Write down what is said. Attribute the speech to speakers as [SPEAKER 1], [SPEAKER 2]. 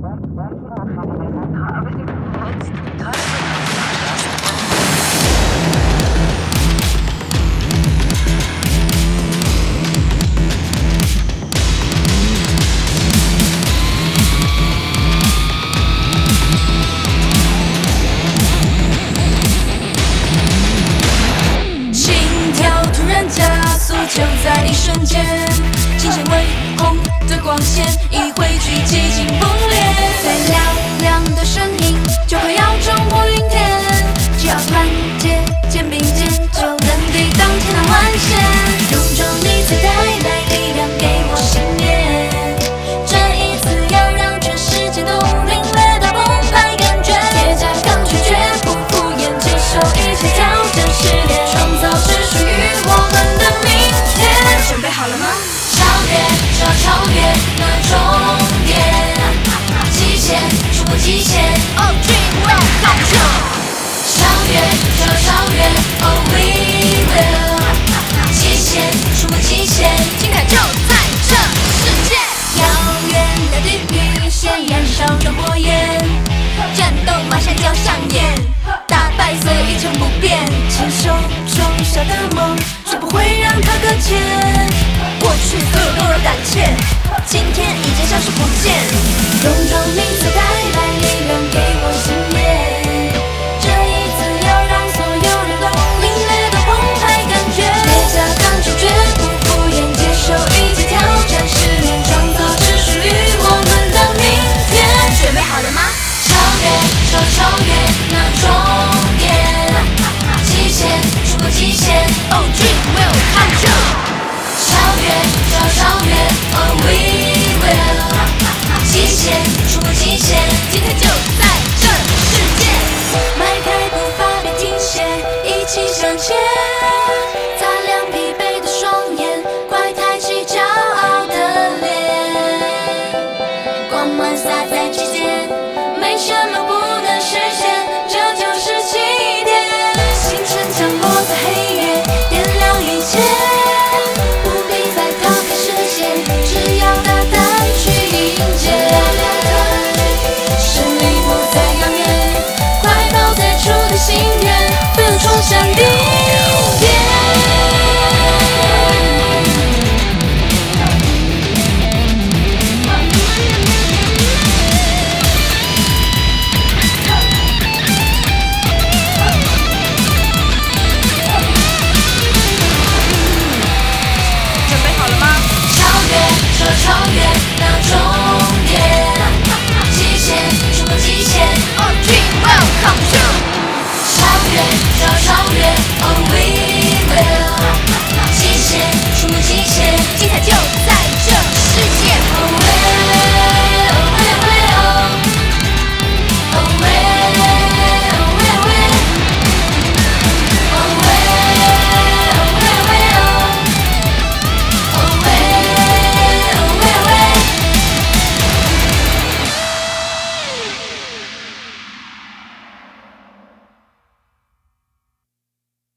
[SPEAKER 1] 心跳突然加速，就在一瞬间，精神微红的光线已汇聚。超越那终点，极限，触碰极限，Oh dream will come true。超越，就要超越，Oh we will。极限，触碰极限，今天就在这世界。迈开步伐，别停歇，一起向前。擦亮疲惫的双眼，快抬起骄傲的脸。光芒洒在指尖，没什么不实现，这就是起点。星辰降落在黑夜，点亮一切。不必再逃开视线，只要大胆去迎接。胜利不再遥远，快跑最初的心愿，不用冲向顶超越那终点，极限，冲破极限。Oh, dream, welcome to. 超越，叫超越。Oh, we.